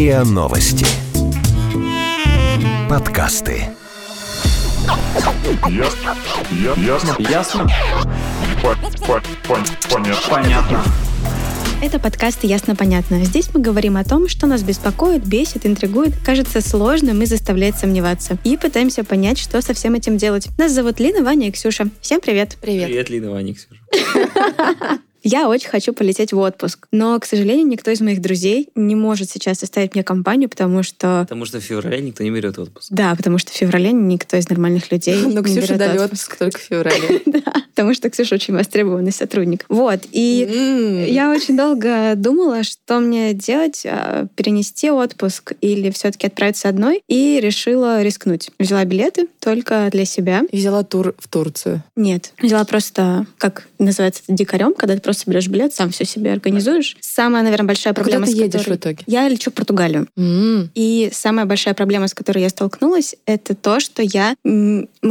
РИА Новости. Подкасты. Ясно. Я- Ясно. Ясно? По- по- пон- Понятно. Понятно. Это подкаст «Ясно-понятно». Здесь мы говорим о том, что нас беспокоит, бесит, интригует, кажется сложным и заставляет сомневаться. И пытаемся понять, что со всем этим делать. Нас зовут Лина, Ваня и Ксюша. Всем привет! Привет. Привет, Лина, Ваня, Ксюша. Я очень хочу полететь в отпуск, но, к сожалению, никто из моих друзей не может сейчас составить мне компанию, потому что... Потому что в феврале никто не берет отпуск. Да, потому что в феврале никто из нормальных людей Но не Ну, Ксюша берет дали отпуск. отпуск только в феврале. Да, потому что Ксюша очень востребованный сотрудник. Вот, и. Я очень долго думала, что мне делать, а, перенести отпуск или все-таки отправиться одной, и решила рискнуть. Взяла билеты только для себя. И Взяла тур в Турцию. Нет, взяла просто, как называется, дикарем, когда ты просто берешь билет, сам все себе организуешь. Самая, наверное, большая А куда проблема, ты едешь которой- в итоге? Я лечу в Португалию. И самая большая проблема, с которой я столкнулась, это то, что я...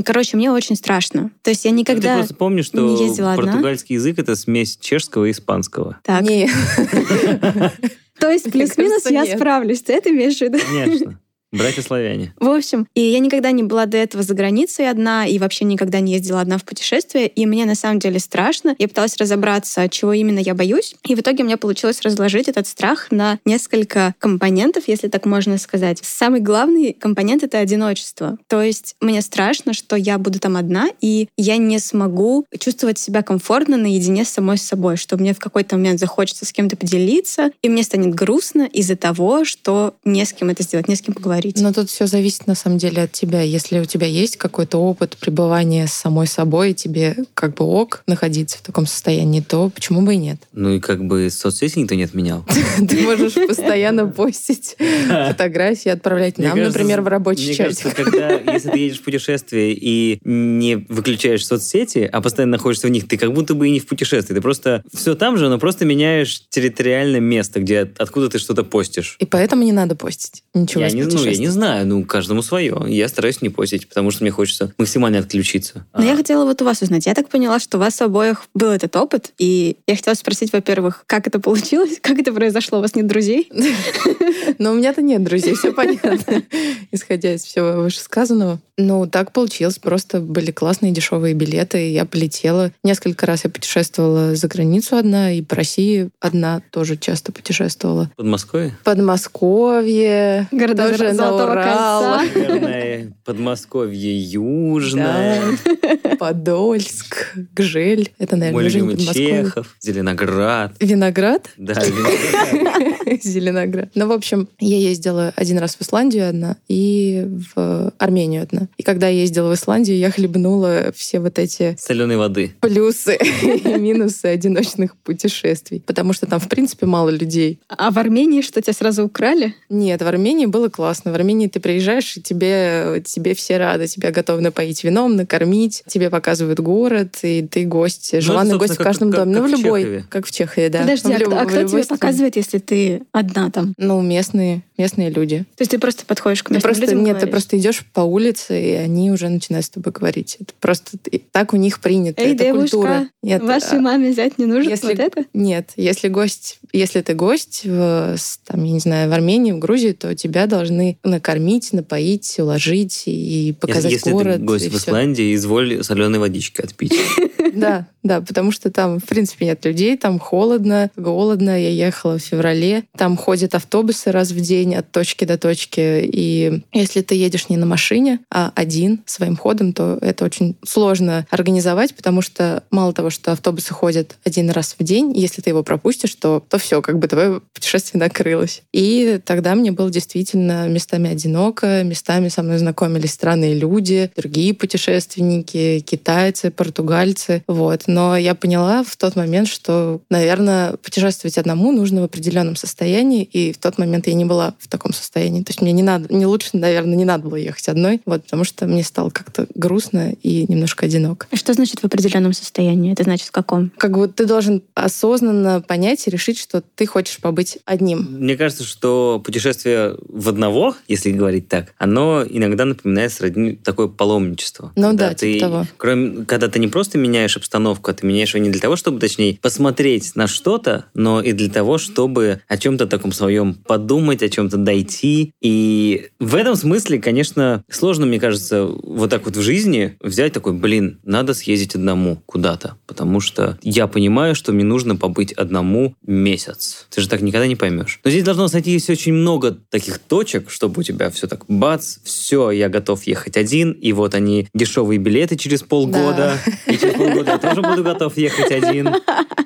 Короче, мне очень страшно. То есть я никогда... Ты просто помнишь, что не ездила одна. португальский язык — это смесь чешского и испанского. Так, Не. то есть плюс-минус я справлюсь. Ты это имеешь в виду? Конечно. Братья-славяне. В общем, и я никогда не была до этого за границей одна, и вообще никогда не ездила одна в путешествие, и мне на самом деле страшно. Я пыталась разобраться, чего именно я боюсь, и в итоге у меня получилось разложить этот страх на несколько компонентов, если так можно сказать. Самый главный компонент — это одиночество. То есть мне страшно, что я буду там одна, и я не смогу чувствовать себя комфортно наедине с самой собой, что мне в какой-то момент захочется с кем-то поделиться, и мне станет грустно из-за того, что не с кем это сделать, не с кем поговорить. Но тут все зависит на самом деле от тебя. Если у тебя есть какой-то опыт пребывания с самой собой, и тебе как бы ок находиться в таком состоянии, то почему бы и нет? Ну и как бы соцсети никто не отменял. Ты можешь постоянно постить фотографии, отправлять нам, например, в рабочий Мне чатик. кажется, когда, если ты едешь в путешествие и не выключаешь соцсети, а постоянно находишься в них, ты как будто бы и не в путешествии. Ты просто все там же, но просто меняешь территориальное место, где откуда ты что-то постишь. И поэтому не надо постить ничего Я не, ну, я не знаю, ну, каждому свое. Я стараюсь не постить, потому что мне хочется максимально отключиться. Но я А, хотела вот у вас узнать. Я так поняла, что у вас обоих был этот опыт, и я хотела спросить, во-первых, как это получилось, как это произошло, у вас нет друзей? Но у меня-то нет друзей, все понятно, исходя из всего вышесказанного. Ну, так получилось. Просто были классные дешевые билеты, и я полетела. Несколько раз я путешествовала за границу одна, и по России одна тоже часто путешествовала. Подмосковье? Подмосковье, Города тоже на Урал. Наверное, Подмосковье Южное. Да. Подольск, Гжель. Это, Мой наверное, не любимый. Чехов, Зеленоград. Виноград? Да, Зеленоград. Зеленоград. Ну, в общем, я ездила один раз в Исландию одна и в Армению одна. И когда я ездила в Исландию, я хлебнула все вот эти соленой воды. плюсы и минусы одиночных путешествий. Потому что там, в принципе, мало людей. А в Армении что, тебя сразу украли? Нет, в Армении было классно. В Армении ты приезжаешь, и тебе, тебе все рады. Тебя готовы напоить вином, накормить. Тебе показывают город, и ты гость. Желанный Ну, гость в каждом как- доме. как Ну, в любой. Чехове. Как в Чехии, да. Подожди, В а, а кто тебе показывает, если ты одна там? Ну, местные, местные люди. То есть ты просто подходишь к Ты местным просто, людям нет, ты просто идешь по улице, и они уже начинают с тобой говорить. Это просто так у них принято. Эй, это девушка, культура. Нет, вашей а, маме взять не нужно если- вот это? Нет, если гость, если ты гость в, там, я не знаю, в Армении, в Грузии, то тебя должны накормить, напоить, уложить и показать Если город. ты гость в. Исландии, изволь соленой водички отпить. Да, да, потому что там, в принципе, нет людей, там холодно, голодно. Я ехала в феврале. Там ходят автобусы раз в день от точки до точки. И если ты едешь не на машине, а один своим ходом, то это очень сложно организовать, потому что мало того, что автобусы ходят один раз в день, если ты его пропустишь, то, то все, как бы твое путешествие накрылось. И тогда мне было действительно местами одиноко, местами со мной знакомились странные люди, другие путешественники, китайцы, португальцы. Вот. Но я поняла в тот момент, что, наверное, путешествовать одному нужно в определенном состоянии, и в тот момент я не была в таком состоянии. То есть мне не надо, не лучше, наверное, не надо было ехать одной, вот, потому что мне стало как-то грустно и немножко одиноко. А Что значит в определенном состоянии? Это значит в каком? Как бы ты должен осознанно понять и решить, что ты хочешь побыть одним. Мне кажется, что путешествие в одного, если говорить так, оно иногда напоминает сродни такое паломничество. Ну да, типа ты, того. Кроме, когда ты не просто меняешь обстановку, а ты меняешь ее не для того, чтобы, точнее, посмотреть на что-то, но и для того, чтобы о чем-то таком своем подумать, о чем-то дойти. И в этом смысле, конечно, сложно, мне кажется, вот так вот в жизни взять такой, блин, надо съездить одному куда-то, потому что я понимаю, что мне нужно побыть одному месяц. Ты же так никогда не поймешь. Но здесь должно сойтись очень много таких точек, чтобы у тебя все так бац, все, я готов ехать один, и вот они дешевые билеты через полгода, и через полгода я тоже буду готов ехать один,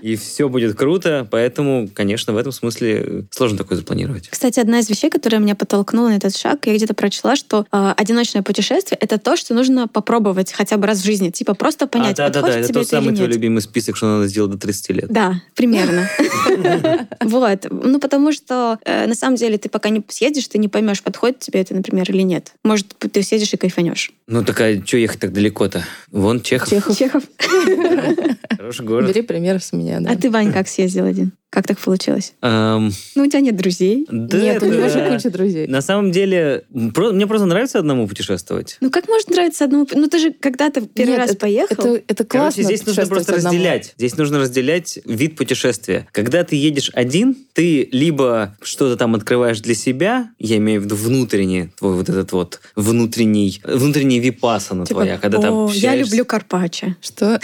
и все будет круто, поэтому, конечно, в этом смысле сложно такое запланировать. Кстати, одна из вещей, которая меня подтолкнула на этот шаг, я где-то прочла, что э, одиночное путешествие — это то, что нужно попробовать хотя бы раз в жизни. Типа просто понять, а, да, да, подходит да, это тебе тот это или самый твой нет. любимый список, что надо сделать до 30 лет. Да, примерно. Вот. Ну, потому что, э, на самом деле, ты пока не съедешь, ты не поймешь, подходит тебе это, например, или нет. Может, ты съедешь и кайфанешь. Ну, такая, что ехать так далеко-то? Вон Чехов. Чехов. Чехов. Хороший город. Бери пример с меня, да. А ты, Вань, как съездил один? Как так получилось? Эм, Ну, у тебя нет друзей. да Нет, у это- него же куча друзей. На самом деле, про- мне просто нравится одному путешествовать. Ну, как может нравиться одному? Ну, ты же когда-то первый Нет, раз это- поехал. Это, это классно. Короче, здесь нужно просто одному. разделять. Здесь нужно разделять вид путешествия. Когда ты едешь один, ты либо что-то там открываешь для себя, я имею в виду внутренний, твой вот этот вот внутренний, внутренний випасана Типа, твоя, когда «О, я общаешься. люблю карпаччо. Что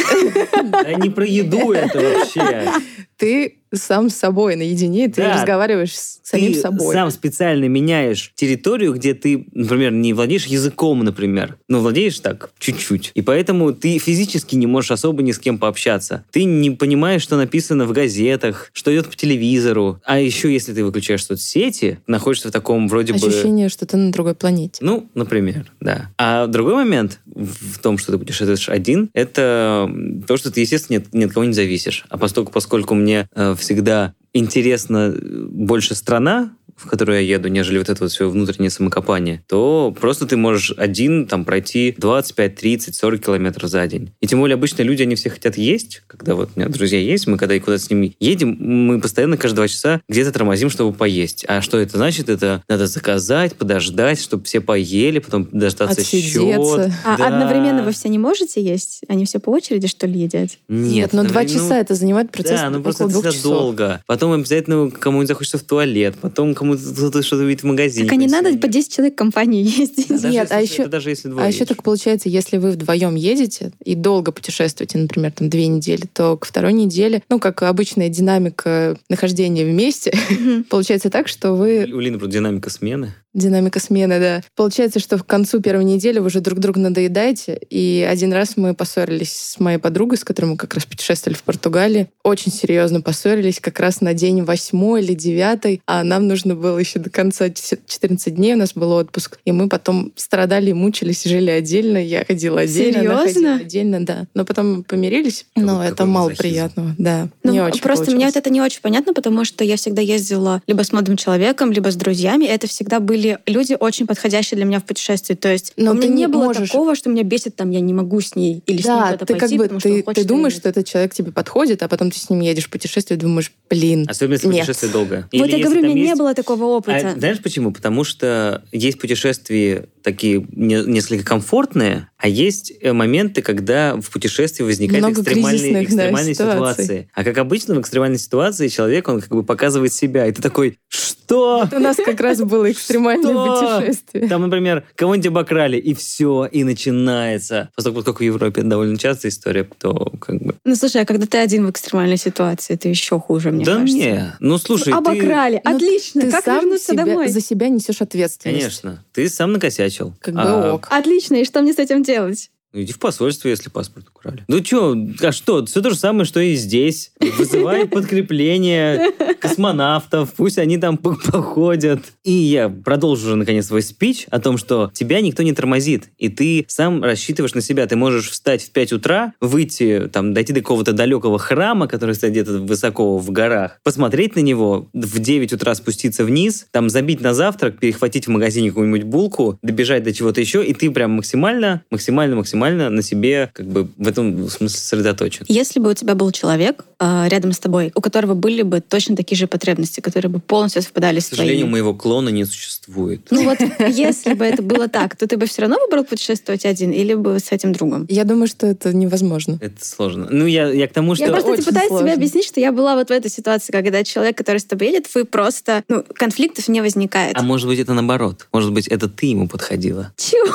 Да не про еду это вообще. ты сам с собой наедине, ты Да. разговариваешь с самим ты собой. сам специально меняешь территорию, где ты, например, не владеешь языком, например, но владеешь так чуть-чуть. И поэтому ты физически не можешь особо ни с кем пообщаться. Ты не понимаешь, что написано в газетах, что идет по телевизору. А еще, если ты выключаешь соцсети, находишься в таком вроде бы... Ощущение, что ты на другой планете. Ну, например, да. А другой момент в том, что ты путешествуешь один, это то, что ты, естественно, ни от, ни от кого не зависишь. А поскольку, поскольку мне э, всегда интересна э, больше страна, в которую я еду, нежели вот это вот все внутреннее самокопание, то просто ты можешь один там пройти 25, 30, 40 километров за день. И тем более обычно люди, они все хотят есть. Когда вот у меня друзья есть, мы когда и куда-то с ними едем, мы постоянно каждые два часа где-то тормозим, чтобы поесть. А что это значит? Это надо заказать, подождать, чтобы все поели, потом дождаться счет. Отсидеться. А Да. одновременно вы все не можете есть? Они все по очереди, что ли, едят? Нет, но два ну, часа это занимает процесс Да, ну просто это долго. Потом обязательно кому-нибудь захочется в туалет, потом кому-то что-то увидит в магазине. Так а не надо по 10 человек в компании ездить. Да, даже Нет, а еще- это даже если двое А еще так получается, если вы вдвоем едете и долго путешествуете, например, там две недели, то к второй неделе, ну, как обычная динамика нахождения вместе, получается так, что вы... У Лины динамика смены. Динамика смены, да. Получается, что к концу первой недели вы уже друг другу надоедаете. И один раз мы поссорились с моей подругой, с которой мы как раз путешествовали в Португалии. Очень серьезно поссорились, как раз на день восьмой или девятый. А нам нужно было еще до конца 14 дней, у нас был отпуск. И мы потом страдали, мучились, жили отдельно. Я ходила отдельно, она Серьезно? ходила отдельно, да. Но потом помирились. Но Какой- это мало мазохизм. приятного, да. Ну, не очень просто мне получилось. вот это не очень понятно, потому что я всегда ездила либо с молодым человеком, либо с друзьями. Это всегда были люди очень подходящие для меня в путешествии. То есть Но у меня ты не не было можешь- такого, что меня бесит, там, я не могу с ней или с ним Да, куда-то ты пойти, как бы потому ты, ты думаешь, что этот человек тебе подходит, а потом ты с ним едешь в путешествие и думаешь, блин, Особенно если Нет. путешествие долгое. нет. Вот Или я говорю, у меня не есть- было такого опыта. А знаешь почему? Потому что есть путешествия такие не- несколько комфортные, а есть э, моменты, когда в путешествии возникают Много экстремальные, кризисных, да, экстремальные ситуаций. ситуации. А как обычно в экстремальной ситуации человек, он как бы показывает себя, и ты такой, что? У нас как раз было экстремальное Что? путешествие. Там, например, кого-нибудь обокрали, и все, и начинается. Поскольку как в Европе довольно частая история, то как бы... Ну, слушай, а когда ты один в экстремальной ситуации, это еще хуже, мне да кажется. не, ну слушай, ты... Обокрали. Ну, Отлично. Ты как сам вернуться себя- домой? за себя несешь ответственность. Конечно, ты сам накосячил. Как бы А, ок. Отлично. И что мне с этим делать? Ну, иди в посольство, если паспорт украли. Ну что, а что, все то же самое, что и здесь. Вызывай подкрепление космонавтов, пусть они там по- походят. И я продолжу уже, наконец, свой спич о том, что тебя никто не тормозит, и ты сам рассчитываешь на себя. Ты можешь встать в 5 утра, выйти, там, дойти до какого-то далекого храма, который стоит где-то высоко в горах, посмотреть на него, в 9 утра спуститься вниз, там, забить на завтрак, перехватить в магазине какую-нибудь булку, добежать до чего-то еще, и ты прям максимально, максимально, максимально максимально на себе как бы в этом смысле сосредоточен. Если бы у тебя был человек э, рядом с тобой, у которого были бы точно такие же потребности, которые бы полностью совпадали К с твоими. сожалению, моего клона не существует. Ну вот, если бы это было так, то ты бы все равно выбрал путешествовать один или бы с этим другом? Я думаю, что это невозможно. Это сложно. Ну, я, я к тому, что... Я просто очень пытаюсь сложно. тебе объяснить, что я была вот в этой ситуации, когда человек, который с тобой едет, вы просто... Ну, конфликтов не возникает. А может быть, это наоборот. Может быть, это ты ему подходила. Чего?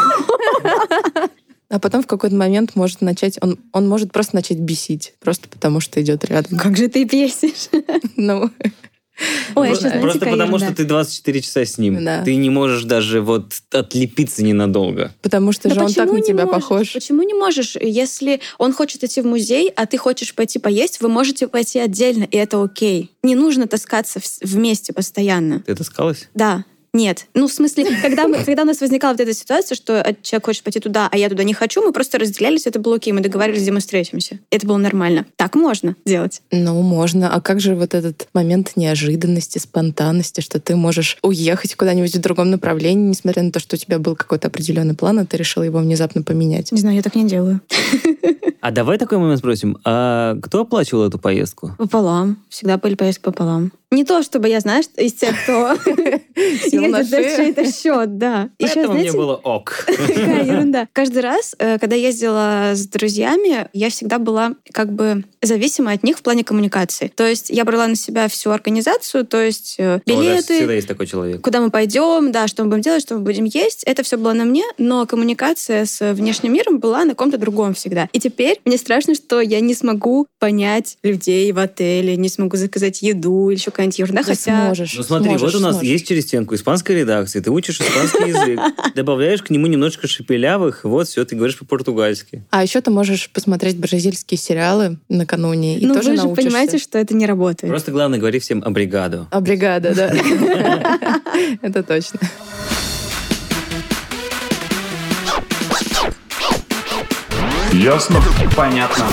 А потом в какой-то момент может начать, он, он может просто начать бесить, просто потому что идет рядом. Как же ты бесишь? Ну, Ой, просто знаете, просто потому, что ты 24 часа с ним. Да. Ты не можешь даже вот отлепиться ненадолго. потому что Да же он так почему на не тебя можешь? похож. Почему не можешь? Если он хочет идти в музей, а ты хочешь пойти поесть, вы можете пойти отдельно, и это окей. Не нужно таскаться вместе постоянно. Ты таскалась? Да. Нет. Ну, в смысле, когда, мы, когда у нас возникала вот эта ситуация, что э, человек хочет пойти туда, а я туда не хочу, мы просто разделялись, это было окей, мы договаривались, где мы встретимся. Это было нормально. Так можно делать. Ну, можно. А как же вот этот момент неожиданности, спонтанности, что ты можешь уехать куда-нибудь в другом направлении, несмотря на то, что у тебя был какой-то определенный план, а ты решил его внезапно поменять? Не знаю, я так не делаю. А давай такой момент спросим. А кто оплачивал эту поездку? Пополам. Всегда были поездки пополам. Не то, чтобы я, знаешь, из тех, кто За шею. чей-то счет, да. Еще, Поэтому мне знаете, было ок. Какая ерунда. Каждый раз, э, когда ездила с друзьями, я всегда была как бы зависима от них в плане коммуникации. То есть я брала на себя всю организацию, то есть э, билеты, Всегда есть такой человек. куда мы пойдем, да, что мы будем делать, что мы будем есть. Это все было на мне, но коммуникация с внешним миром была на ком-то другом всегда. И теперь мне страшно, что я не смогу понять людей в отеле, не смогу заказать еду или еще какая-нибудь ерунда, Да хотя... сможешь, Ну смотри, сможешь, вот у нас сможешь. есть через стенку испанская редакция, ты учишь испанский язык, добавляешь к нему немножечко шепелявых, вот все, ты говоришь по-португальски. А еще ты можешь посмотреть бразильские сериалы накануне и ну тоже вы же научишься. понимаете, что это не работает. Просто главное, говори всем «обригадо». А бригада, да. Это точно. Ясно? Понятно.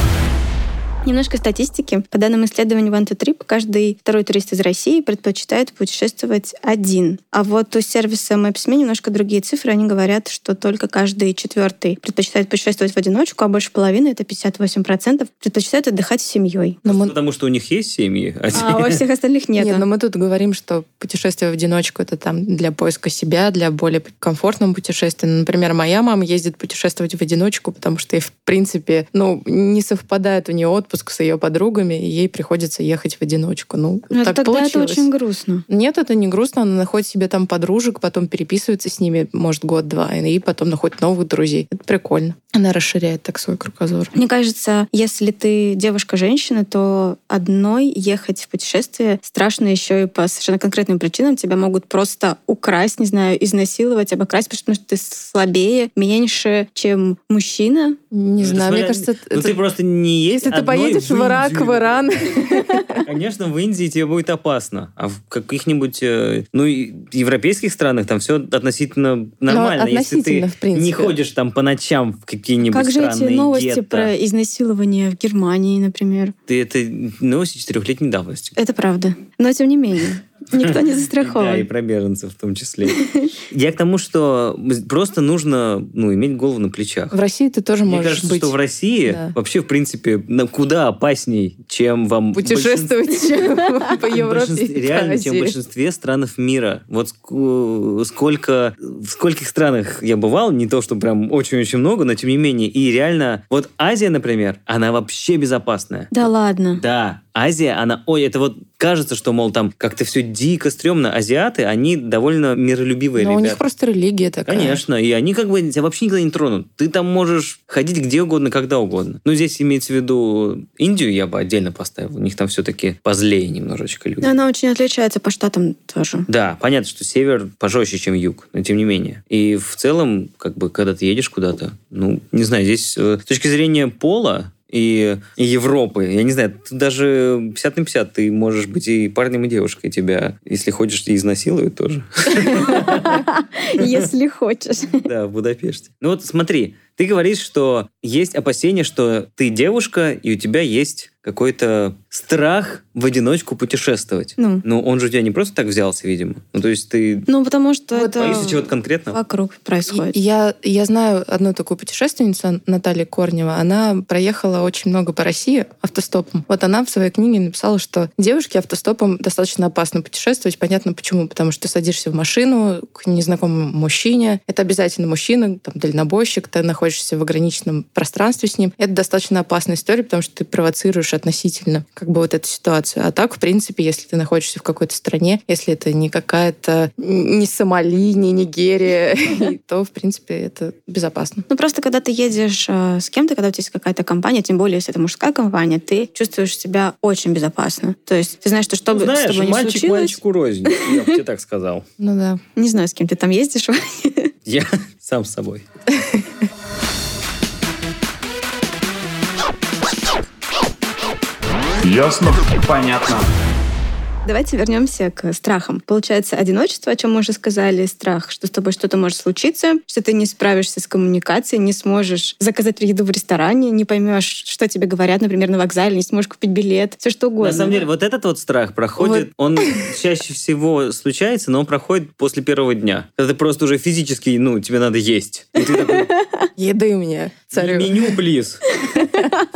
Немножко статистики. По данным исследования One to Trip, каждый второй турист из России предпочитает путешествовать один. А вот у сервиса Maps.me немножко другие цифры. Они говорят, что только каждый четвертый предпочитает путешествовать в одиночку, а больше половины, это 58%, предпочитают отдыхать с семьей. Но мы- Потому что у них есть семьи, а А во всех остальных нет. Нет, но мы тут говорим, что путешествие в одиночку это там для поиска себя, для более комфортного путешествия. Например, моя мама ездит путешествовать в одиночку, потому что ей, в принципе, ну, не совпадает у нее отпуск с ее подругами, и ей приходится ехать в одиночку. Ну, Ну, так тогда это получилось. очень грустно. Нет, это не грустно. Она находит себе там подружек, потом переписывается с ними, может, год-два, и потом находит новых друзей. Это прикольно. Она расширяет так свой кругозор. Мне кажется, если ты девушка-женщина, то одной ехать в путешествие страшно еще и по совершенно конкретным причинам. Тебя могут просто украсть, не знаю, изнасиловать, обокрасть, потому что ты слабее, меньше, чем мужчина. Не Ну, это знаю, мне смотря- кажется, Ну это- ты просто не есть если ты поедешь в Ирак, Индию. в Иран, Конечно, в Индии тебе будет опасно. А в каких-нибудь, э, ну, европейских странах там все относительно нормально. Если ты относительно, в принципе. не ходишь там по ночам в какие-нибудь как же странные эти новости гетто, про изнасилование в Германии, например? ты это новости четырехлетней давности. Это правда. Но тем не менее, никто не Да, и застрахован. про беженцев в том числе. Я к тому, что просто нужно ну, иметь голову на плечах. в России ты тоже Мне можешь кажется, быть... что в России Да. вообще, в принципе, на- куда опасней, чем вам путешествовать по Европе реально, чем в большинстве стран мира. Вот ск- сколько, в скольких странах я бывал, не то, что прям очень-очень много, но тем не менее. И реально, вот Азия, например, она вообще безопасная. Да ладно. Да, Азия, она, ой, это вот кажется, что, мол, там как-то все дико стрёмно. Азиаты, они довольно миролюбивые Но у них ребята. просто религия такая. Конечно, и они как бы тебя вообще никогда не тронут. Ты там можешь ходить где угодно, когда угодно. Но здесь имеется в виду Индию, я бы отдельно поставил. У них там все-таки позлее немножечко люди. Она очень отличается по штатам тоже. Да, понятно, что север пожестче, чем юг, но тем не менее. И в целом, как бы, когда ты едешь куда-то, ну, не знаю, здесь э, с точки зрения пола и, и Европы, я не знаю, тут даже 50 на 50, ты можешь быть и парнем, и девушкой, тебя, если хочешь, и изнасилуют тоже. Если хочешь. Да, в Будапеште. Ну вот смотри, ты говоришь, что есть опасения, что ты девушка, и у тебя есть какой-то страх в одиночку путешествовать? Ну. Ну, он же у тебя не просто так взялся, видимо. Ну, то есть ты Ну, потому что Вот, это боишься чего-то конкретного? вокруг происходит. Я, я знаю одну такую путешественницу, Наталья Корнева. Она проехала очень много по России автостопом. Вот она в своей книге написала, что девушке автостопом достаточно опасно путешествовать. Понятно почему. Потому что ты садишься в машину к незнакомому мужчине. Это обязательно мужчина, там, дальнобойщик. Ты находишься в ограниченном пространстве с ним. Это достаточно опасная история, потому что ты провоцируешь относительно как бы вот эту ситуацию. А так, в принципе, если ты находишься в какой-то стране, если это не какая-то не Сомали, не Нигерия, то, в принципе, это безопасно. Ну, просто когда ты едешь э, с кем-то, когда у тебя есть какая-то компания, тем более, если это мужская компания, ты чувствуешь себя очень безопасно. То есть ты знаешь, что что бы с Знаешь, тобой ни мальчик случилось... мальчику рознь. Я бы тебе так сказал. Ну да. Не знаю, с кем ты там ездишь. Я сам с собой. Ясно? Понятно. Давайте вернемся к страхам. Получается, одиночество, о чем мы уже сказали, страх, что с тобой что-то может случиться, что ты не справишься с коммуникацией, не сможешь заказать еду в ресторане, не поймешь, что тебе говорят, например, на вокзале, не сможешь купить билет, все что угодно. На самом деле, вот этот вот страх проходит, он чаще всего случается, но он проходит после первого дня. Когда ты просто уже физически, ну, тебе надо есть. И ты такой, Еды у меня, царю. меню, плиз.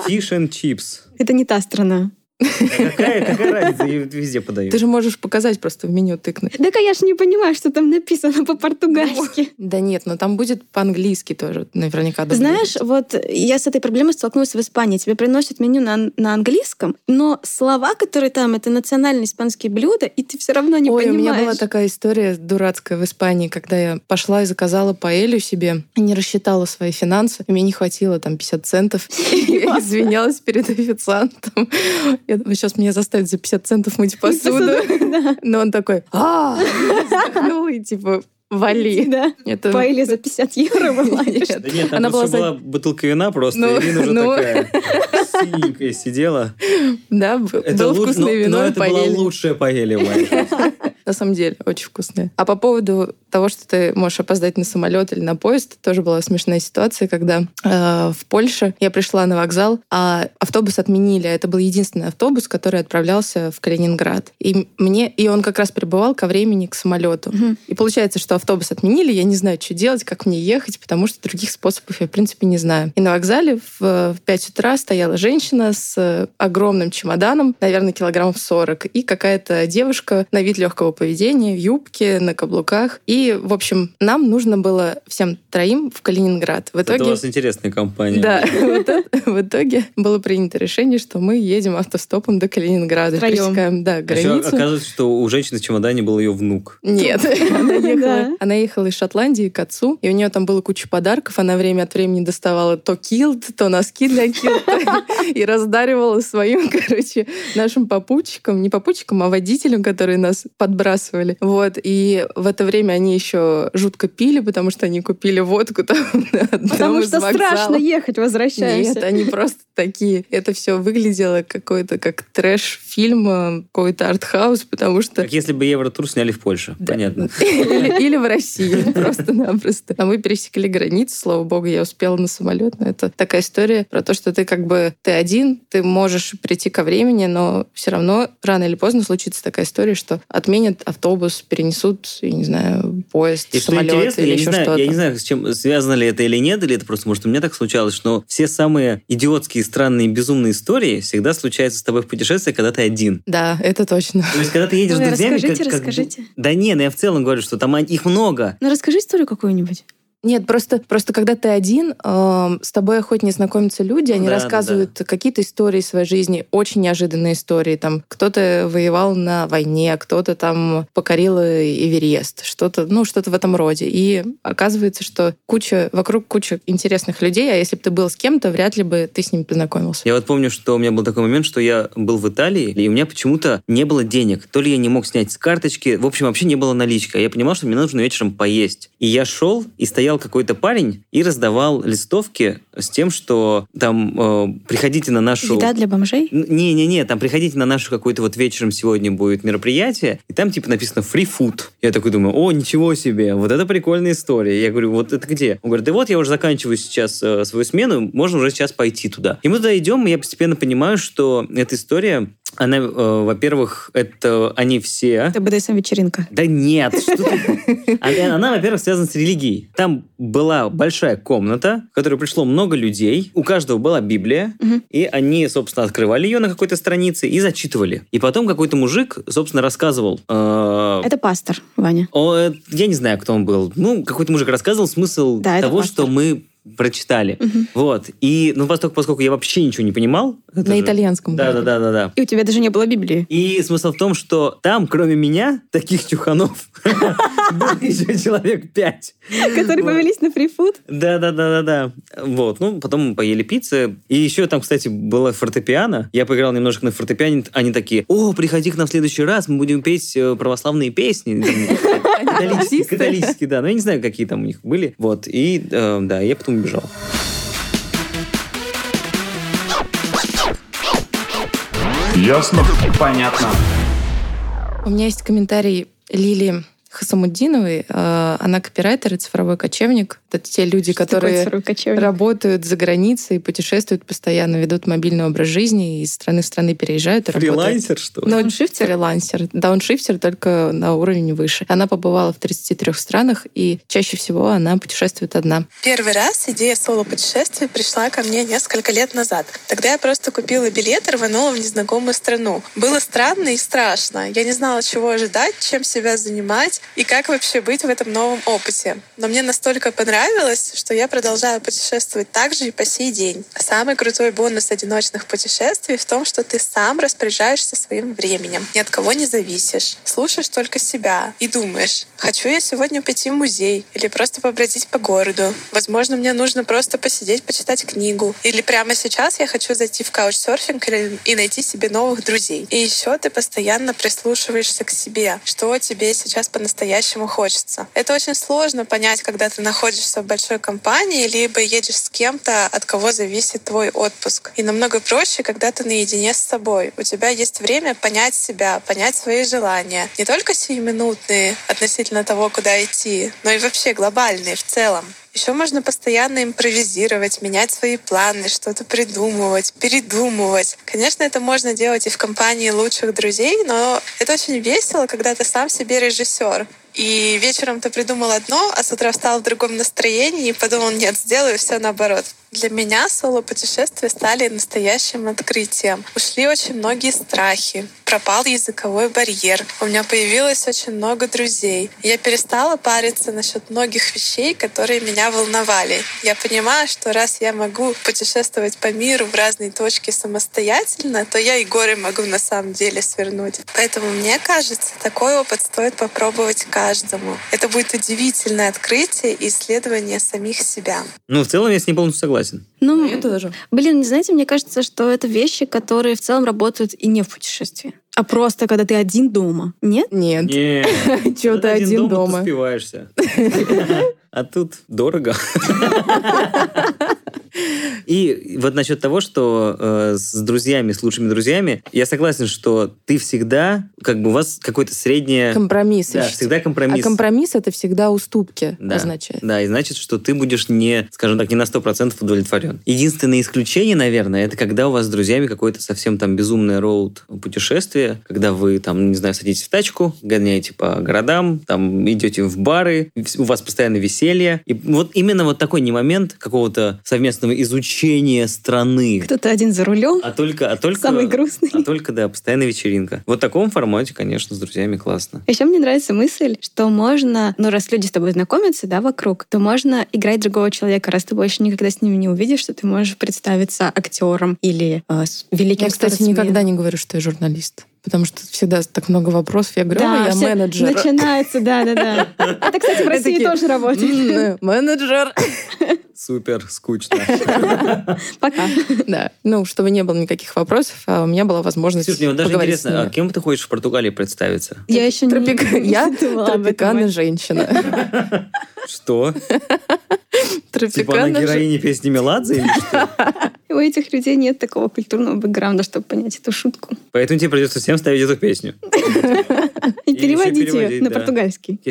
Fish and chips. Это не та страна. Какая, какая разница, ее везде подают. Ты же можешь показать просто в меню тыкнуть. Да, я же не понимаю, что там написано по-португальски. Да нет, но там будет по-английски тоже наверняка. Знаешь, вот я с этой проблемой столкнулась в Испании. Тебе приносят меню на, на английском, но слова, которые там, это национальные испанские блюда, и ты все равно не Ой, понимаешь. у меня была такая история дурацкая в Испании, когда я пошла и заказала паэлью себе, и не рассчитала свои финансы, и мне не хватило там 50 центов. Я извинялась перед официантом. Я думаю, сейчас меня заставят за 50 центов мыть посуду. Но он такой, а вздохнул и типа, вали. Да. Это Паэлья за 50 евро была. Нет. Да нет, там Она была за- была бутылка вина просто, Ну, и Ирина уже ну. такая синенькая сидела. Да, Это было луч- вкусное но- вино но и это была лучшая паэлья жизни. На самом деле, очень вкусная. А по поводу того, что ты можешь опоздать на самолет или на поезд, тоже была смешная ситуация, когда э, в Польше я пришла на вокзал, а автобус отменили. Это был единственный автобус, который отправлялся в Калининград. И мне, и он как раз прибывал ко времени к самолету. Мгм. И получается, что автобус отменили, я не знаю, что делать, как мне ехать, потому что других способов я, в принципе, не знаю. И на вокзале в, в 5 утра стояла женщина с э, огромным чемоданом, наверное, килограммов 40, и какая-то девушка на вид легкого поведения, в юбке, на каблуках. И, в общем, нам нужно было всем троим в Калининград. В Это у итоге... вас интересная компания. Да, в итоге было принято решение, что мы едем автостопом до Калининграда. Пересекаем, да, А границу. оказывается, что у женщины в чемодане был ее внук. Нет, она ехала, Да. она ехала из Шотландии к отцу, и у нее там было куча подарков. Она время от времени доставала то килт, то носки для килта и раздаривала своим, короче, нашим попутчикам, не попутчикам, а водителям, которые нас подбрасывали. Вот, и в это время они еще жутко пили, потому что они купили водку там на одном Потому из что страшно ехать, возвращаешься. Нет, они просто такие. Это все выглядело какой-то как трэш-фильм, э, какой-то артхаус, потому что Как если бы Евротур сняли в Польше. Понятно. или, или в России просто-напросто. А мы пересекли границу, слава богу, я успела на самолет. Но это такая история про то, что ты как бы ты один, ты можешь прийти ко времени, но все равно рано или поздно случится такая история, что отменят автобус, перенесут, я не знаю, поезд, И что самолет интересно, или я еще знаю, что-то. я не знаю, с чем связано ли это или нет, или это просто, может, у меня так случалось, но все самые идиотские, странные, безумные истории всегда случаются с тобой в путешествии, когда ты один. Да, это точно. То есть, когда ты едешь с друзьями... расскажите, как- как- расскажите. Да не, ну я в целом говорю, что там их много. Ну, расскажи историю какую-нибудь. Нет, просто, просто когда ты один, эм, с тобой охотнее знакомятся люди, они Да, да, рассказывают какие-то истории своей жизни, очень неожиданные истории. Там кто-то воевал на войне, кто-то там покорил Эверест, что-то, ну, что-то в этом роде. И оказывается, что куча, вокруг куча интересных людей, а если бы ты был с кем-то, вряд ли бы ты с ним познакомился. Я вот помню, что у меня был такой момент, что я был в Италии, и у меня почему-то не было денег. То ли я не мог снять с карточки, в общем, вообще не было наличка. Я понимал, что мне нужно вечером поесть. И я шел, и стоял какой-то парень, и раздавал листовки с тем, что там э, приходите на нашу... Еда для бомжей? Не-не-не, там приходите на нашу какой-то вот вечером сегодня будет мероприятие, и там типа написано free food. Я такой думаю, о, ничего себе, вот это прикольная история. Я говорю, вот это где? Он говорит, да вот я уже заканчиваю сейчас э, свою смену, можно уже сейчас пойти туда. И мы туда идем, и я постепенно понимаю, что эта история Она, э, во-первых, это они все... Это БДСМ-вечеринка. Да нет. Она, она, во-первых, связана с религией. Там была большая комната, в которой пришло много людей. У каждого была Библия. Мгм. И они, собственно, открывали ее на какой-то странице и зачитывали. И потом какой-то мужик, собственно, рассказывал... э, Это пастор, Ваня. о, э, я не знаю, кто он был. Ну, какой-то мужик рассказывал смысл Да, того, что мы прочитали. Мгм. Вот. И, ну, поскольку, поскольку я вообще ничего не понимал... На же- итальянском. Да, да, да, да, да. И у тебя даже не было Библии. И смысл в том, что там, кроме меня, таких чуханов было еще человек пять. Которые повелись на фрифуд. Да, да, да, да, да. Вот. Ну, потом мы поели пиццы. И еще там, кстати, было фортепиано. Я поиграл немножко на фортепиано. Они такие: О, приходи к нам в следующий раз, мы будем петь э, православные песни. Католические, Таксисты. католические, да. Но я не знаю, какие там у них были. Вот. И э, да, я потом убежал. Ясно? Понятно. У меня есть комментарий Лили Хасамуддиновой. Э, Она копирайтер и цифровой кочевник. Это те люди, Что которые работают за границей, путешествуют постоянно, ведут мобильный образ жизни и из страны в страны переезжают и работают. Фрилансер, что ли? Дауншифтер? фрилансер. Дауншифтер только на уровень выше. Она побывала в 33 странах, и чаще всего она путешествует одна. Первый раз идея соло-путешествия пришла ко мне несколько лет назад. Тогда я просто купила билет и рванула в незнакомую страну. Было странно и страшно. Я не знала, чего ожидать, чем себя занимать и как вообще быть в этом новом опыте. Но мне настолько понравилось, что я продолжаю путешествовать так же и по сей день. Самый крутой бонус одиночных путешествий в том, что ты сам распоряжаешься своим временем, ни от кого не зависишь, слушаешь только себя и думаешь, хочу я сегодня пойти в музей или просто побродить по городу. Возможно, мне нужно просто посидеть, почитать книгу. Или прямо сейчас я хочу зайти в каучсерфинг и найти себе новых друзей. И еще ты постоянно прислушиваешься к себе, что тебе сейчас по-настоящему хочется. Это очень сложно понять, когда ты находишься в большой компании, либо едешь с кем-то, от кого зависит твой отпуск. И намного проще, когда ты наедине с собой. У тебя есть время понять себя, понять свои желания. Не только сиюминутные относительно того, куда идти, но и вообще глобальные в целом. Еще можно постоянно импровизировать, менять свои планы, что-то придумывать, передумывать. Конечно, это можно делать и в компании лучших друзей, но это очень весело, когда ты сам себе режиссер. И вечером ты придумал одно, а с утра встал в другом настроении и подумал, нет, сделаю все наоборот. Для меня соло-путешествия стали настоящим открытием. Ушли очень многие страхи, пропал языковой барьер, у меня появилось очень много друзей. Я перестала париться насчет многих вещей, которые меня волновали. Я понимаю, что раз я могу путешествовать по миру в разные точки самостоятельно, то я и горы могу на самом деле свернуть. Поэтому мне кажется, такой опыт стоит попробовать каждому. Это будет удивительное открытие и исследование самих себя. Ну, в целом, я с ней полностью согласен. Ну, Я тоже. блин, знаете, мне кажется, что это вещи, которые в целом работают и не в путешествии. А просто когда ты один дома. Нет? Нет. Нет. Чего ты один дома? Ты успеваешься. А тут дорого. И вот насчет того, что э, с друзьями, с лучшими друзьями, я согласен, что ты всегда, как бы у вас какое-то среднее... Компромисс. Да, ищете. всегда компромисс. А компромисс это всегда уступки Да. означает. Да, и значит, что ты будешь не, скажем так, не на 100% удовлетворен. Единственное исключение, наверное, это когда у вас с друзьями какое-то совсем там безумное роуд путешествие, когда вы там, не знаю, садитесь в тачку, гоняете по городам, там идете в бары, у вас постоянно веселье. И вот именно вот такой не момент какого-то совместного изучения страны, Кто-то один за рулем. а только, а только, Самый грустный. а только, да, постоянная вечеринка. Вот в таком формате, конечно, с друзьями классно. Еще мне нравится мысль, что можно, ну раз люди с тобой знакомятся, да, вокруг, то можно играть другого человека, раз ты больше никогда с ними не увидишь, что ты можешь представиться актером или э, великим Я, кстати, спортсменом. никогда не говорю, что я журналист. Потому что всегда так много вопросов. Я говорю, Да, «О, я все менеджер. Начинается, да-да-да. Это, кстати, в России тоже работает. «М, Менеджер. Супер, скучно. Пока. Да. Ну, чтобы не было никаких вопросов, а у меня была возможность Слушай, мне вот даже интересно, а кем ты хочешь в Португалии представиться? Я еще не Я тропикана женщина. Что? Типа она героиня песни Меладзе или что? У этих людей нет такого культурного бэкграунда, чтобы понять эту шутку. Поэтому тебе придется всем ставить эту песню. И переводить ее на португальский.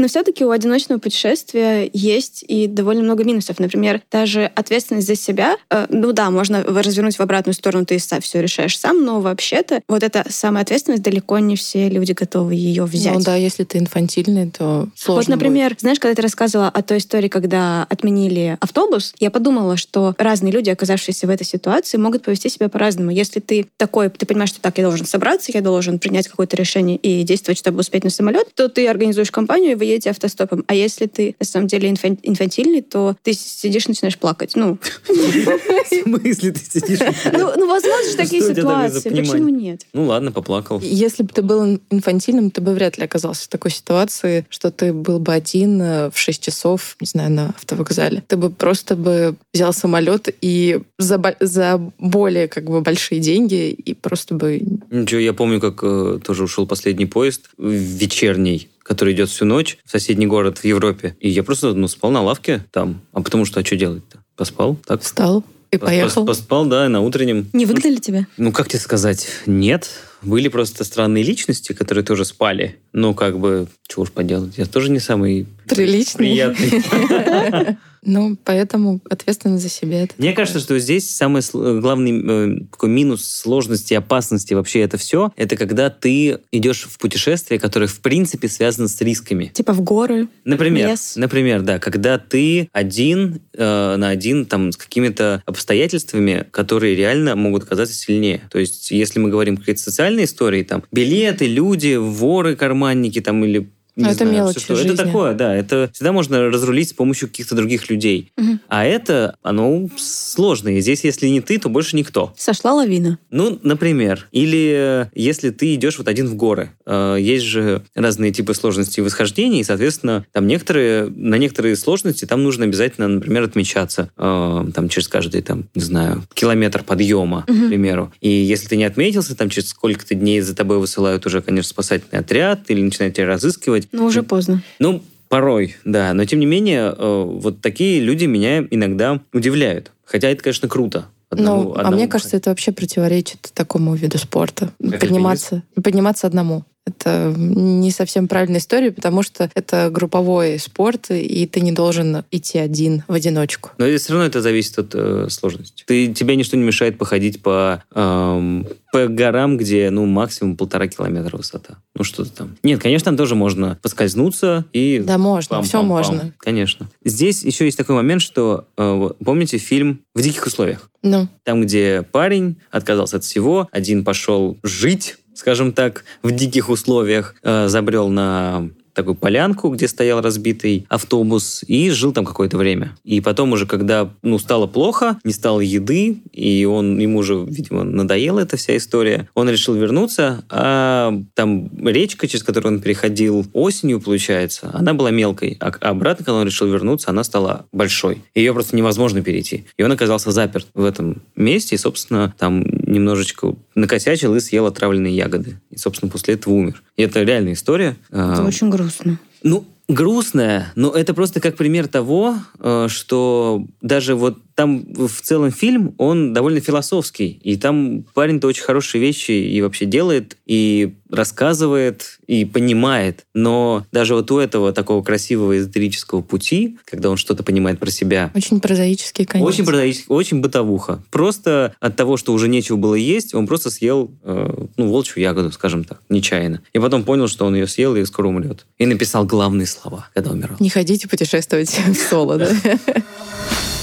Но все-таки у одиночного путешествия есть и довольно много минусов. Например, даже ответственность за себя, э, ну да, можно развернуть в обратную сторону, ты все решаешь сам, но вообще-то вот эта самая ответственность далеко не все люди готовы ее взять. Ну да, если ты инфантильный, то сложно Вот, например, будет. знаешь, когда ты рассказывала о той истории, когда отменили автобус, я подумала, что разные люди, оказавшиеся в этой ситуации, могут повести себя по-разному. Если ты такой, ты понимаешь, что так, я должен собраться, я должен принять какое-то решение и действовать, чтобы успеть на самолет, то ты организуешь компанию и едете автостопом. А если ты на самом деле инфан- инфантильный, то ты сидишь и начинаешь плакать. Ну, В смысле ты сидишь? ну, ну, возможно такие ситуации. Почему нет? Ну ладно, поплакал. Если бы ты был инфантильным, ты бы вряд ли оказался в такой ситуации, что ты был бы один э, в 6 часов, не знаю, на автовокзале. Ты бы просто бы взял самолет и за, за более как бы большие деньги и просто бы... Ничего, я помню, как э, тоже ушел последний поезд в- вечерний, который идет всю ночь в соседний город в Европе. И я просто ну, спал на лавке там. А потому что, а что делать-то? Поспал? Так? Встал и поехал. Поспал, да, на утреннем. Не выгнали тебя? Ну, как тебе сказать? Нет. Были просто странные личности, которые тоже спали. Ну, как бы, чего уж поделать. Я тоже не самый Приличный. приятный. Ну, поэтому ответственность за себя. Это Мне кажется, что здесь самый главный э, такой минус сложности, опасности вообще это все, это когда ты идешь в путешествие, которое в принципе связано с рисками. Типа в горы. Например, Лес. например, да, когда ты один э, на один там с какими-то обстоятельствами, которые реально могут оказаться сильнее. То есть, если мы говорим какие-то социальные истории, там билеты, люди, воры, карманники, там или не это знаю, мелочи всё, что. жизни. Это такое, да. Это всегда можно разрулить с помощью каких-то других людей. Мгм. А это, оно сложное. И здесь, если не ты, то больше никто. Сошла лавина. Ну, например, или э, если ты идешь вот один в горы, Э, есть же разные типы сложностей восхождения, и, соответственно, там некоторые, на некоторые сложности там нужно обязательно, например, отмечаться э, там через каждый, там, не знаю, километр подъема, к примеру. И если ты не отметился, там через сколько-то дней за тобой высылают уже, конечно, спасательный отряд или начинают тебя разыскивать. Но уже поздно. Ну, порой, да. Но, тем не менее, э, вот такие люди меня иногда удивляют. Хотя это, конечно, круто. Одному- Ну, а мне кажется, это вообще противоречит такому виду спорта. Как подниматься, подниматься одному. Это не совсем правильная история, потому что это групповой спорт, и ты не должен идти один в одиночку. Но все равно это зависит от э, сложности. Ты, тебе ничто не мешает походить по, эм, по горам, где, ну, максимум полтора километра высота. Ну, что-то там. Нет, конечно, там тоже можно поскользнуться и... Да, можно, все пам-пам-пам. можно. Конечно. Здесь еще есть такой момент, что, э, помните фильм «В диких условиях»? Ну, Там, где парень отказался от всего, один пошел жить, скажем так, в диких условиях, э, забрел на такую полянку, где стоял разбитый автобус, и жил там какое-то время. И потом уже, когда ну, стало плохо, не стало еды, и он, ему уже, видимо, надоела эта вся история, он решил вернуться, а там речка, через которую он переходил осенью, получается, она была мелкой, а обратно, когда он решил вернуться, она стала большой. Ее просто невозможно перейти. И он оказался заперт в этом месте, и, собственно, там немножечко накосячил и съел отравленные ягоды. И, собственно, после этого умер. И это реальная история. Это А, очень грустно. ну, грустная, но это просто как пример того, э, что даже вот там в целом фильм, он довольно философский, и там парень-то очень хорошие вещи и вообще делает, и рассказывает, и понимает, но даже вот у этого такого красивого эзотерического пути, когда он что-то понимает про себя, очень прозаический конец. очень прозаически, очень бытовуха. Просто от того, что уже нечего было есть, он просто съел, э, ну, волчью ягоду, скажем так, нечаянно. И потом понял, что он ее съел и скоро умрет. И написал главные слова, когда умирал. Не ходите путешествовать в соло, да?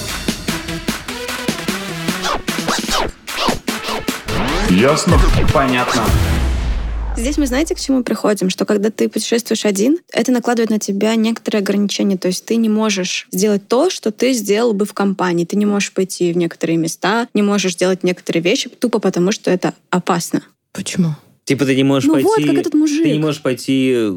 Ясно? Понятно. Здесь мы знаете, к чему приходим? Что когда ты путешествуешь один, это накладывает на тебя некоторые ограничения. То есть ты не можешь сделать то, что ты сделал бы в компании. Ты не можешь пойти в некоторые места, не можешь делать некоторые вещи тупо потому, что это опасно. Почему? Типа ты не можешь ну пойти... вот, как этот мужик. Ты не можешь пойти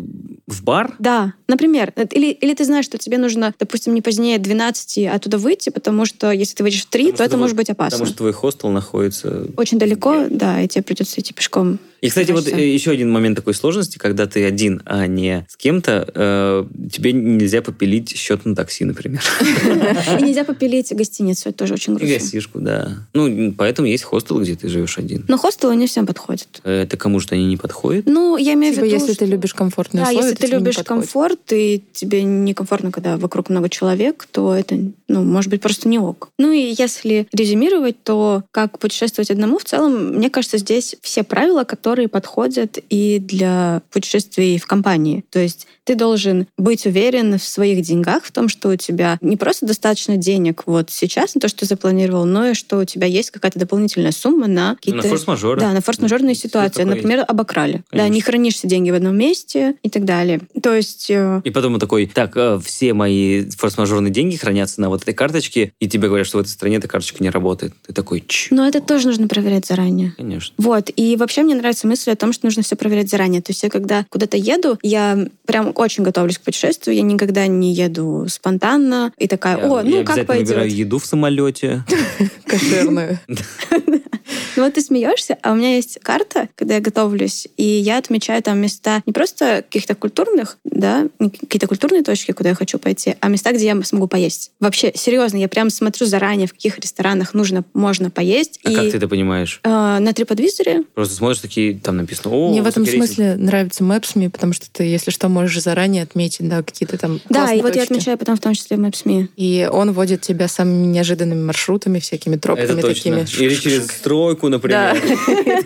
в бар? Да, например. э, Или, или ты знаешь, что тебе нужно, допустим, не позднее 12 оттуда выйти, потому что если ты выйдешь в 3, Потому то это может быть опасно. Потому что твой хостел находится... Очень далеко, да, и тебе придется идти пешком И, кстати, вот э, еще один момент такой сложности, когда ты один, а не с кем-то, э, тебе нельзя попилить счет на такси, например. И нельзя попилить гостиницу, это тоже очень И грустно. гостишку, да. Ну, поэтому есть хостел, где ты живешь один. Но хостелы не всем подходят. Это кому-то они не подходят. Ну, я имею в Типа, виду, если ты любишь комфортные условия, ты любишь комфорт, и тебе некомфортно, когда вокруг много человек, то это, ну, может быть, просто не ок. Ну и если резюмировать, то как путешествовать одному, в целом, мне кажется, здесь все правила, которые подходят и для путешествий в компании. То есть ты должен быть уверен в своих деньгах, в том, что у тебя не просто достаточно денег вот сейчас на то, что ты запланировал, но и что у тебя есть какая-то дополнительная сумма на какие-то... на форс-мажоры. Да, на форс-мажорные Всё ситуации. Например, обокрали. Да, Конечно. не хранишь деньги в одном месте и так далее. То есть... э, И потом он такой, так, э, все мои форс-мажорные деньги хранятся на вот этой карточке, и тебе говорят, что в этой стране эта карточка не работает. Ты такой, ч. Но это тоже нужно проверять заранее. Конечно. Вот. И вообще мне нравится мысль о том, что нужно все проверять заранее. То есть я когда куда-то еду, я прям очень готовлюсь к путешествию. Я никогда не еду спонтанно и такая, Я- о, я ну как обязательно пойдет. выбираю еду в самолете. Кошерную. Ну вот ты смеешься, а у меня есть карта, когда я готовлюсь, и я отмечаю там места не просто каких-то культурных, да, не какие-то культурные точки, куда я хочу пойти, а места, где я смогу поесть. Вообще, серьезно, я прям смотрю заранее, в каких ресторанах нужно, можно поесть. А и как ты это понимаешь? э, на TripAdvisor Просто смотришь такие, там написано, о, Мне в этом высокий рейтинг». смысле нравится Maps.me, потому что ты, если что, можешь заранее отметить, да, какие-то там Да, и вот я отмечаю потом в том числе Maps.me. И он водит тебя самыми неожиданными маршрутами, всякими тропками Это точно. такими. Или через стройку, например.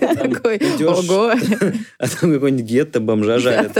Там Такой, ого. А там какой-нибудь гетто бомжа жарят.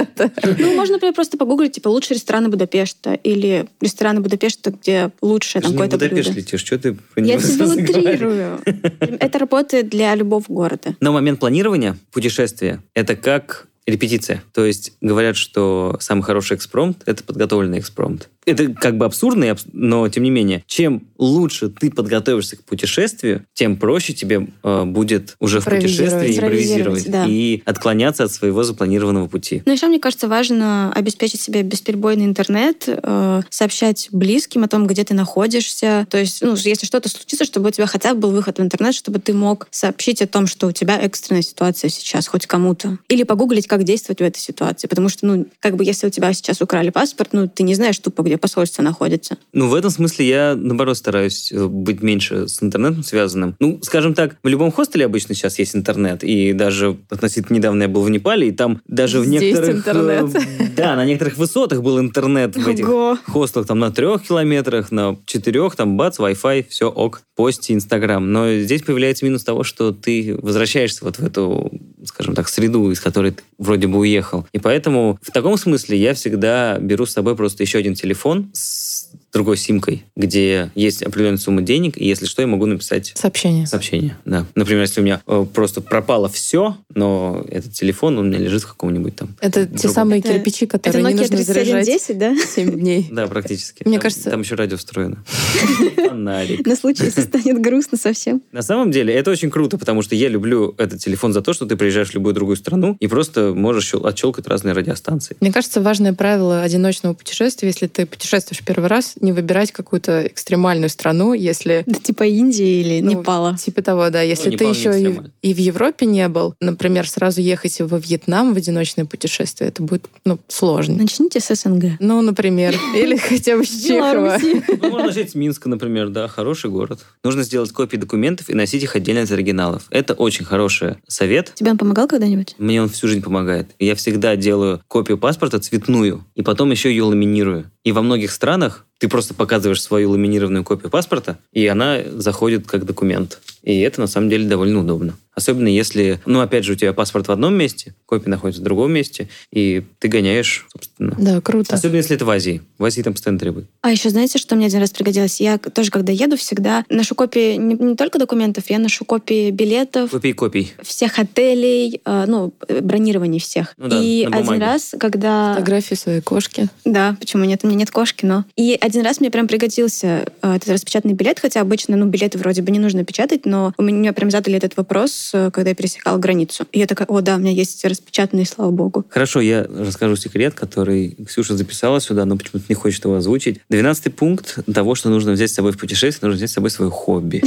Ну, можно, например, просто погуглить, типа, лучшие рестораны Будапешта или рестораны Будапешта, где лучшее Ты там какое-то Будапешт блюдо. летишь, что ты Я тебе утрирую. Это работает для любого города. Но момент планирования путешествия — это как репетиция. То есть говорят, что самый хороший экспромт — это подготовленный экспромт. Это как бы абсурдно, но тем не менее, чем лучше ты подготовишься к путешествию, тем проще тебе э, будет уже в путешествии импровизировать да. и отклоняться от своего запланированного пути. Но еще, мне кажется, важно обеспечить себе бесперебойный интернет, э, сообщать близким о том, где ты находишься. То есть, ну, если что-то случится, чтобы у тебя хотя бы был выход в интернет, чтобы ты мог сообщить о том, что у тебя экстренная ситуация сейчас хоть кому-то. Или погуглить, как действовать в этой ситуации. Потому что, ну, как бы, если у тебя сейчас украли паспорт, ну, ты не знаешь тупо, где посольство находится. Ну, в этом смысле я, наоборот, стараюсь э, быть меньше с интернетом связанным. Ну, скажем так, в любом хостеле обычно сейчас есть интернет, и даже относительно недавно я был в Непале, и там даже в некоторых... интернет. э, Да, на некоторых высотах был интернет в этих Ого. хостелах, там на трех километрах, на четырех, там бац, Wi-Fi, все ок, пости, Инстаграм. Но здесь появляется минус того, что ты возвращаешься вот в эту, скажем так, среду, из которой ты вроде бы уехал. И поэтому в таком смысле я всегда беру с собой просто еще один телефон с другой симкой, где есть определенная сумма денег, и если что, я могу написать Сообщение. сообщение, да. Например, если у меня э, просто пропало все, но этот телефон, он у меня лежит в каком-нибудь там... Это те другом. самые Это- кирпичи, Это которые не Nokia нужно заряжать 3110, да? 7 дней. Да, практически. Мне Там- кажется- Там еще радио встроено. Фонарик. На случай, если станет грустно совсем. На самом деле это очень круто, потому что я люблю этот телефон за то, что ты приезжаешь в любую другую страну и просто можешь щел- отщелкать разные радиостанции. Мне кажется, важное правило одиночного путешествия, если ты путешествуешь первый раз, не выбирать какую-то экстремальную страну, если Да, типа Индии или Ну, Непала. Типа того, да. Если ты Непал не еще и, и в Европе не был, например, сразу ехать во Вьетнам в одиночное путешествие, это будет ну, сложно. Начните с СНГ. Ну, например, или хотя бы с Чехова. Ну, можно начать с Минска, например, да, хороший город. Нужно сделать копии документов и носить их отдельно от оригиналов. Это очень хороший совет. Тебе он помогал когда-нибудь? Мне он всю жизнь помогает. Я всегда делаю копию паспорта цветную, и потом еще ее ламинирую. И во многих странах ты просто показываешь свою ламинированную копию паспорта, и она заходит как документ. И это на самом деле довольно удобно. Особенно если, ну, опять же, у тебя паспорт в одном месте, копия находится в другом месте, и ты гоняешь, собственно. Да, круто. Особенно если это в Азии. В Азии там постоянно требуют. А еще знаете, что мне один раз пригодилось? Я тоже, когда еду, всегда ношу копии не, не только документов, я ношу копии билетов, Копии копий. всех отелей, э, ну, бронирований всех. Ну да, и на один раз, когда... Фотографии своей кошки. Да, почему нет? У меня нет кошки, но... И один раз мне прям пригодился э, этот распечатанный билет, хотя обычно, ну, билеты вроде бы не нужно печатать, но у меня прям задали этот вопрос раз, э, когда я пересекала границу. И я такая, о, да, у меня есть распечатанные, слава богу. Хорошо, я расскажу секрет, который Ксюша записала сюда, но почему-то не хочет его озвучить. Двенадцатый пункт того, что нужно взять с собой в путешествие, нужно взять с собой свое хобби.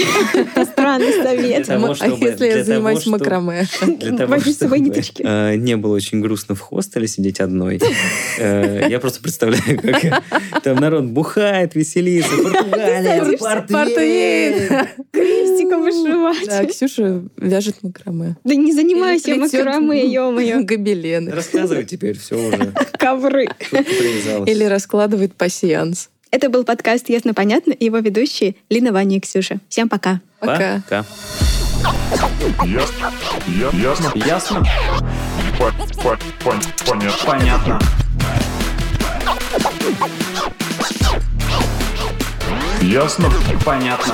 Странный совет. А если я занимаюсь макраме? Для того, Возьми с собой чтобы, ниточки. не было очень грустно в хостеле сидеть одной. Э, Я просто представляю, как там народ бухает, веселится. Португалия, портвейн. Крестиком вышивать. Да, Ксюша вяжет макраме. Да не занимайся макраме, ё-моё. Гобелены. Рассказывай теперь все уже. Ковры. Или раскладывает пассианс. Это был подкаст «Ясно-понятно» и его ведущие Лина, Ваня и Ксюша. Всем пока. Пока. Пока. Ясно. Ясно. Ясно? По- по- пон- Понятно. Понятно. Ясно. Понятно.